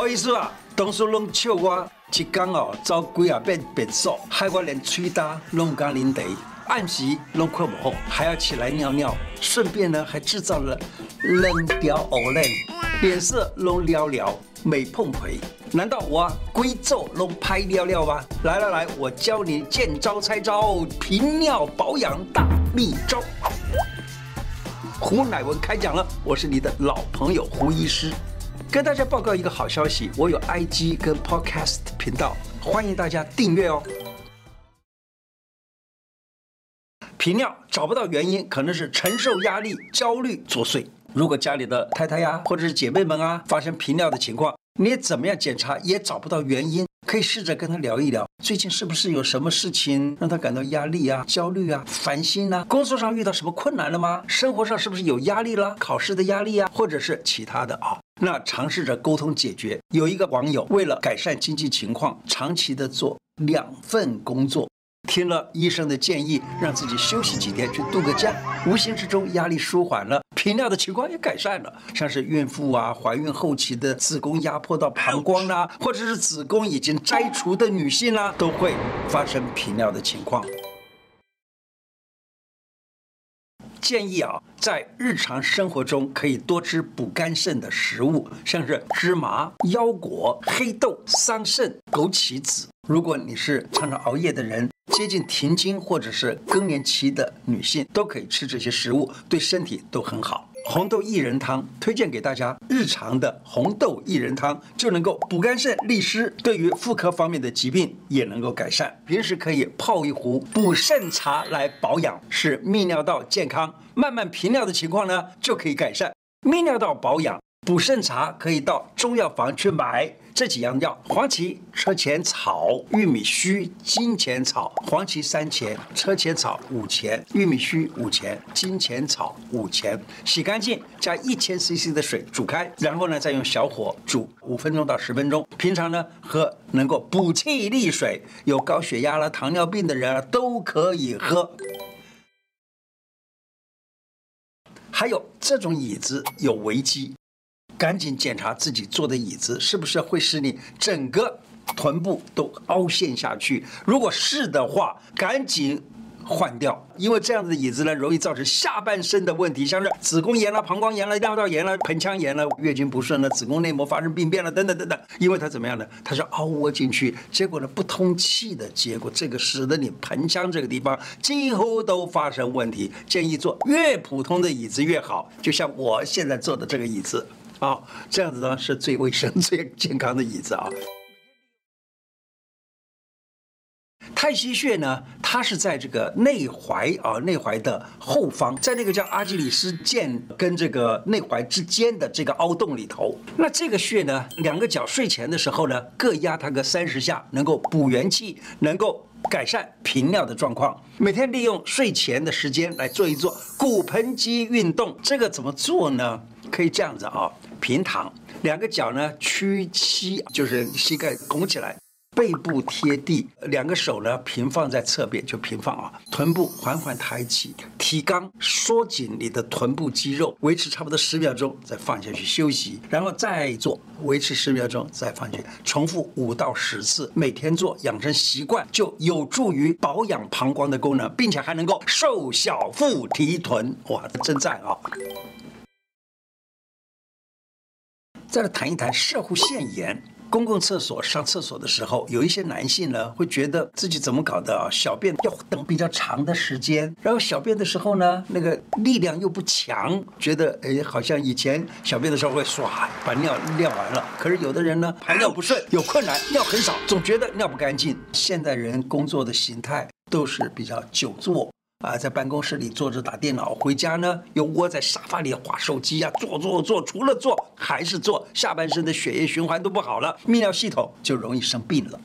我意思啊，当初拢笑我一天哦，走几啊遍别墅，害我连吹打拢敢啉茶，暗时拢困不好，还要起来尿尿，顺便呢还制造了冷掉欧脸，脸 色拢寥寥，没碰回。难道我贵州拢拍尿尿吗？来来来，我教你见招拆招，频尿保养大秘招。胡乃文开讲了，我是你的老朋友胡医师。跟大家报告一个好消息，我有 IG 跟 Podcast 频道，欢迎大家订阅哦。频尿找不到原因，可能是承受压力、焦虑作祟。如果家里的太太呀，或者是姐妹们啊，发生频尿的情况，你怎么样检查也找不到原因。可以试着跟他聊一聊，最近是不是有什么事情让他感到压力啊、焦虑啊、烦心啊？工作上遇到什么困难了吗？生活上是不是有压力了？考试的压力啊，或者是其他的啊？那尝试着沟通解决。有一个网友为了改善经济情况，长期的做两份工作。听了医生的建议，让自己休息几天去度个假，无形之中压力舒缓了，频尿的情况也改善了。像是孕妇啊，怀孕后期的子宫压迫到膀胱啦、啊，或者是子宫已经摘除的女性啦、啊，都会发生频尿的情况。建议啊，在日常生活中可以多吃补肝肾的食物，像是芝麻、腰果、黑豆、桑葚、枸杞子。如果你是常常熬夜的人，接近停经或者是更年期的女性，都可以吃这些食物，对身体都很好。红豆薏仁汤推荐给大家，日常的红豆薏仁汤就能够补肝肾、利湿，对于妇科方面的疾病也能够改善。平时可以泡一壶补肾茶来保养，使泌尿道健康，慢慢频尿的情况呢就可以改善。泌尿道保养。补肾茶可以到中药房去买这几样药：黄芪、车前草、玉米须、金钱草。黄芪三钱，车前草五钱，玉米须五钱，金钱草五钱。洗干净，加一千 CC 的水煮开，然后呢再用小火煮五分钟到十分钟。平常呢喝能够补气利水，有高血压了、糖尿病的人啊都可以喝。还有这种椅子有危机。赶紧检查自己坐的椅子是不是会使你整个臀部都凹陷下去。如果是的话，赶紧换掉，因为这样子的椅子呢，容易造成下半身的问题，像是子宫炎了、膀胱炎了、尿道炎了、盆腔炎了、月经不顺了、子宫内膜发生病变了等等等等。因为它怎么样呢？它是凹窝进去，结果呢不通气的结果，这个使得你盆腔这个地方几乎都发生问题。建议坐越普通的椅子越好，就像我现在坐的这个椅子。好、这样子呢是最卫生、最健康的椅子啊。太溪穴呢，它是在这个内踝啊，内踝的后方，在那个叫阿基里斯腱跟这个内踝之间的这个凹洞里头。那这个穴呢，两个脚睡前的时候呢，各压它个三十下，能够补元气，能够改善频尿的状况。每天利用睡前的时间来做一做骨盆肌运动。这个怎么做呢？可以这样子啊。平躺，两个脚呢屈膝，就是膝盖拱起来，背部贴地，两个手呢平放在侧边，就平放啊。臀部缓缓抬起，提肛，缩紧你的臀部肌肉，维持差不多十秒钟，再放下去休息，然后再做，维持十秒钟，再放下去，重复五到十次，每天做，养成习惯，就有助于保养膀胱的功能，并且还能够瘦小腹提臀，哇，真赞啊！再来谈一谈摄护腺炎。公共厕所上厕所的时候，有一些男性呢会觉得自己怎么搞的啊？小便要等比较长的时间，然后小便的时候呢，那个力量又不强，觉得哎，好像以前小便的时候会唰把尿尿完了。可是有的人呢排尿不顺，有困难，尿很少，总觉得尿不干净。现代人工作的形态都是比较久坐。啊，在办公室里坐着打电脑，回家呢又窝在沙发里划手机啊，坐坐坐，除了坐还是坐，下半身的血液循环都不好了，泌尿系统就容易生病了。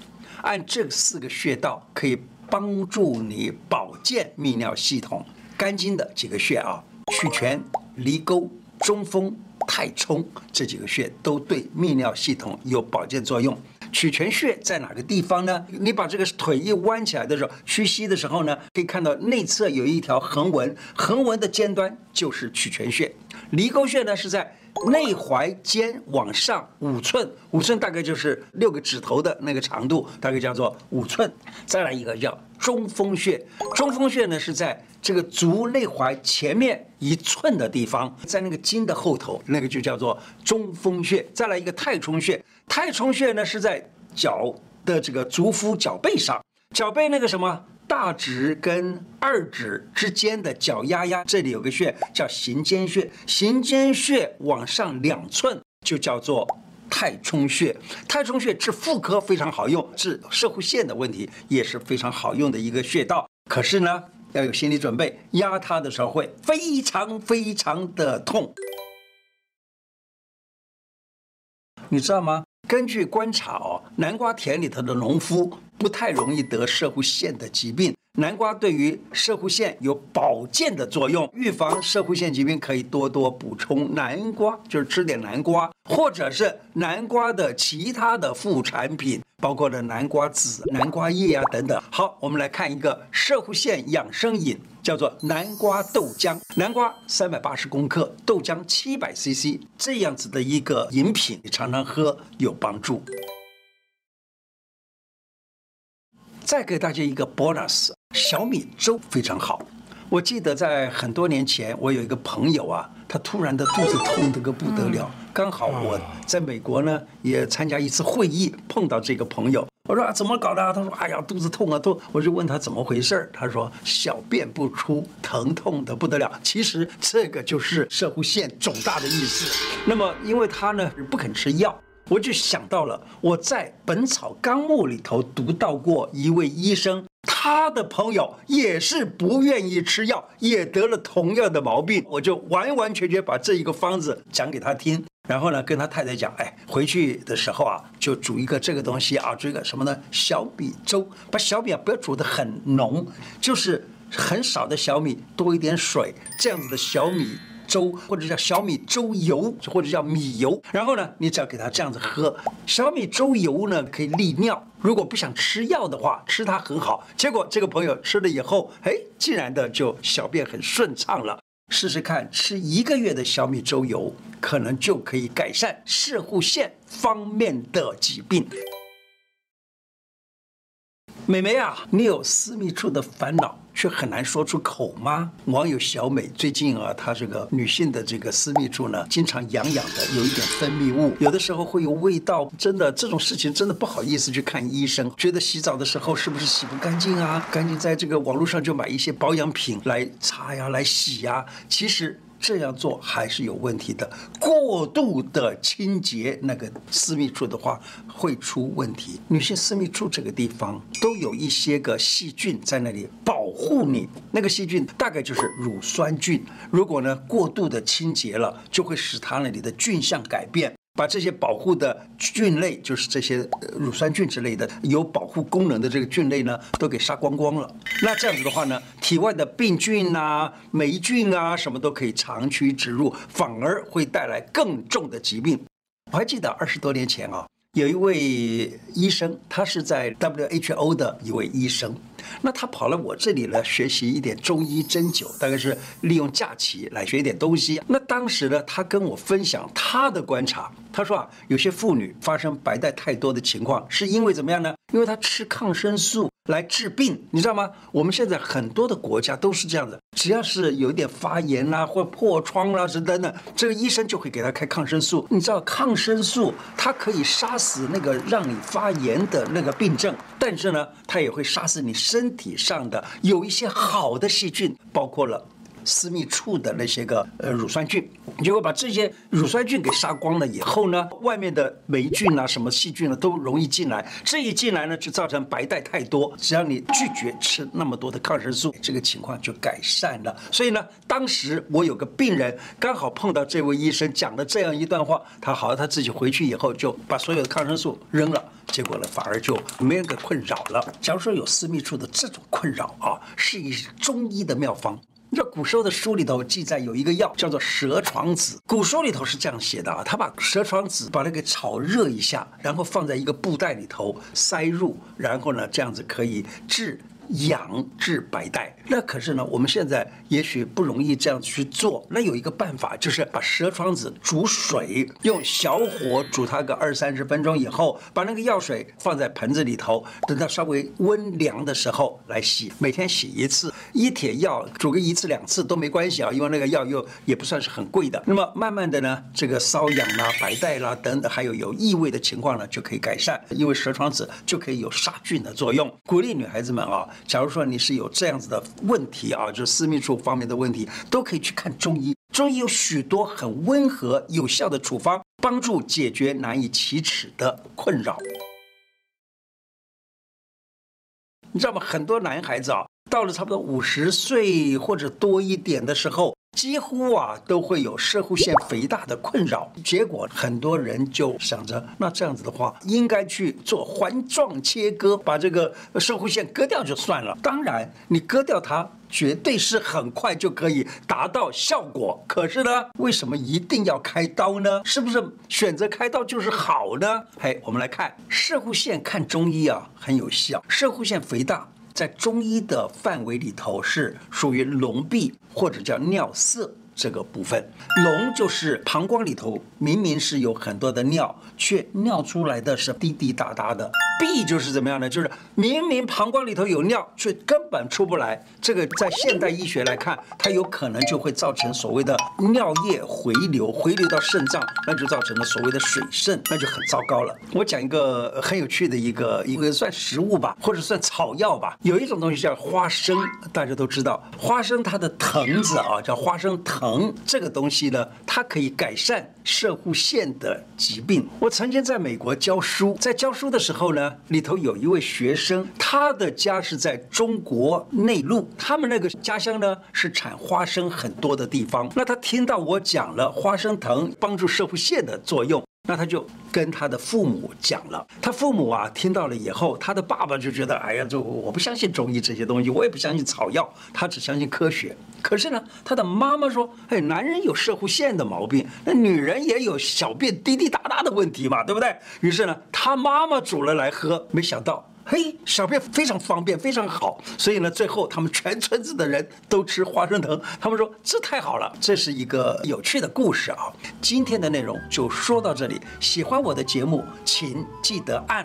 按这四个穴道可以帮助你保健泌尿系统，肝经的几个穴啊，曲泉、离沟、中风、太冲这几个穴都对泌尿系统有保健作用。曲泉穴在哪个地方呢？你把这个腿一弯起来的时候，屈膝的时候呢，可以看到内侧有一条横纹，横纹的尖端就是曲泉穴。离沟穴呢是在内踝尖往上五寸，五寸大概就是六个指头的那个长度，大概叫做五寸。再来一个叫中风穴，中风穴呢是在这个足内踝前面一寸的地方，在那个筋的后头，那个就叫做中风穴。再来一个太冲穴，太冲穴呢是在脚的这个足夫脚背上，脚背那个什么？大指跟二指之间的脚丫丫，这里有个穴叫行间穴，行间穴往上两寸就叫做太冲穴。太冲穴治妇科非常好用，治射护线的问题也是非常好用的一个穴道。可是呢，要有心理准备，压它的时候会非常非常的痛。你知道吗？根据观察哦，南瓜田里头的农夫。不太容易得射护线的疾病。南瓜对于射护腺有保健的作用，预防射护腺疾病可以多多补充南瓜，就是吃点南瓜，或者是南瓜的其他的副产品，包括了南瓜籽、南瓜叶啊等等。好，我们来看一个射护腺养生饮，叫做南瓜豆浆。南瓜三百八十公克，豆浆七百 CC，这样子的一个饮品，你常常喝有帮助。再给大家一个 bonus，小米粥非常好。我记得在很多年前，我有一个朋友啊，他突然的肚子痛得个不得了。刚好我在美国呢，也参加一次会议，碰到这个朋友。我说啊，怎么搞的啊？他说，哎呀，肚子痛啊，痛。我就问他怎么回事，他说小便不出，疼痛的不得了。其实这个就是射护腺肿大的意思。那么因为他呢不肯吃药。我就想到了，我在《本草纲目》里头读到过一位医生，他的朋友也是不愿意吃药，也得了同样的毛病。我就完完全全把这一个方子讲给他听，然后呢，跟他太太讲，哎，回去的时候啊，就煮一个这个东西啊，煮一个什么呢？小米粥，把小米啊不要煮得很浓，就是很少的小米，多一点水，这样子的小米。粥或者叫小米粥油，或者叫米油，然后呢，你只要给他这样子喝。小米粥油呢，可以利尿。如果不想吃药的话，吃它很好。结果这个朋友吃了以后，哎，竟然的就小便很顺畅了。试试看，吃一个月的小米粥油，可能就可以改善视护腺方面的疾病。美眉啊，你有私密处的烦恼，就很难说出口吗？网友小美最近啊，她这个女性的这个私密处呢，经常痒痒的，有一点分泌物，有的时候会有味道，真的这种事情真的不好意思去看医生，觉得洗澡的时候是不是洗不干净啊？赶紧在这个网络上就买一些保养品来擦呀，来洗呀，其实。这样做还是有问题的。过度的清洁那个私密处的话，会出问题。女性私密处这个地方都有一些个细菌在那里保护你，那个细菌大概就是乳酸菌。如果呢过度的清洁了，就会使它那里的菌相改变。把这些保护的菌类，就是这些乳酸菌之类的有保护功能的这个菌类呢，都给杀光光了。那这样子的话呢，体外的病菌啊、霉菌啊，什么都可以长驱直入，反而会带来更重的疾病。我还记得二十多年前啊，有一位医生，他是在 WHO 的一位医生。那他跑来我这里呢，学习一点中医针灸，大概是利用假期来学一点东西。那当时呢，他跟我分享他的观察，他说啊，有些妇女发生白带太多的情况，是因为怎么样呢？因为她吃抗生素来治病，你知道吗？我们现在很多的国家都是这样的，只要是有一点发炎啦、啊，或破疮啦、啊，等等的，这个医生就会给他开抗生素。你知道抗生素它可以杀死那个让你发炎的那个病症，但是呢，它也会杀死你身体上的有一些好的细菌，包括了。私密处的那些个呃乳酸菌，结果把这些乳酸菌给杀光了以后呢，外面的霉菌啊、什么细菌啊都容易进来，这一进来呢就造成白带太多。只要你拒绝吃那么多的抗生素，这个情况就改善了。所以呢，当时我有个病人刚好碰到这位医生讲了这样一段话，他好，他自己回去以后就把所有的抗生素扔了，结果呢反而就没人给困扰了。假如说有私密处的这种困扰啊，是一中医的妙方。这古时候的书里头记载有一个药叫做蛇床子，古书里头是这样写的啊，他把蛇床子把它给炒热一下，然后放在一个布袋里头塞入，然后呢这样子可以治养治百代。那可是呢，我们现在也许不容易这样去做。那有一个办法，就是把蛇床子煮水，用小火煮它个二三十分钟以后，把那个药水放在盆子里头，等到稍微温凉的时候来洗。每天洗一次，一帖药煮个一次两次都没关系啊，因为那个药又也不算是很贵的。那么慢慢的呢，这个瘙痒啦、白带啦等等，还有有异味的情况呢，就可以改善。因为蛇床子就可以有杀菌的作用。鼓励女孩子们啊，假如说你是有这样子的问题啊，就是私密处方面的问题，都可以去看中医。中医有许多很温和有效的处方，帮助解决难以启齿的困扰。你知道吗？很多男孩子啊，到了差不多五十岁或者多一点的时候，几乎啊都会有射护腺肥大的困扰。结果很多人就想着，那这样子的话，应该去做环状切割，把这个射护腺割掉就算了。当然，你割掉它。绝对是很快就可以达到效果，可是呢，为什么一定要开刀呢？是不是选择开刀就是好呢？嘿，我们来看射护腺看中医啊，很有效。射护腺肥大在中医的范围里头是属于脓闭或者叫尿涩。这个部分，癃就是膀胱里头明明是有很多的尿，却尿出来的是滴滴答答的。闭就是怎么样呢？就是明明膀胱里头有尿，却根本出不来。这个在现代医学来看，它有可能就会造成所谓的尿液回流，回流到肾脏，那就造成了所谓的水肾，那就很糟糕了。我讲一个很有趣的一个一个算食物吧，或者算草药吧。有一种东西叫花生，大家都知道，花生它的藤子啊，叫花生藤。藤这个东西呢，它可以改善射护腺的疾病。我曾经在美国教书，在教书的时候呢，里头有一位学生，他的家是在中国内陆，他们那个家乡呢是产花生很多的地方。那他听到我讲了花生藤帮助射护腺的作用。那他就跟他的父母讲了，他父母啊听到了以后，他的爸爸就觉得，哎呀，这我不相信中医这些东西，我也不相信草药，他只相信科学。可是呢，他的妈妈说，哎，男人有射护线的毛病，那女人也有小便滴滴答答的问题嘛，对不对？于是呢，他妈妈煮了来喝，没想到。嘿，小便非常方便，非常好，所以呢，最后他们全村子的人都吃花生藤。他们说这太好了，这是一个有趣的故事啊。今天的内容就说到这里，喜欢我的节目，请记得按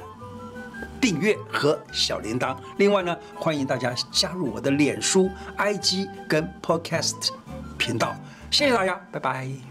订阅和小铃铛。另外呢，欢迎大家加入我的脸书、IG 跟 Podcast 频道。谢谢大家，拜拜。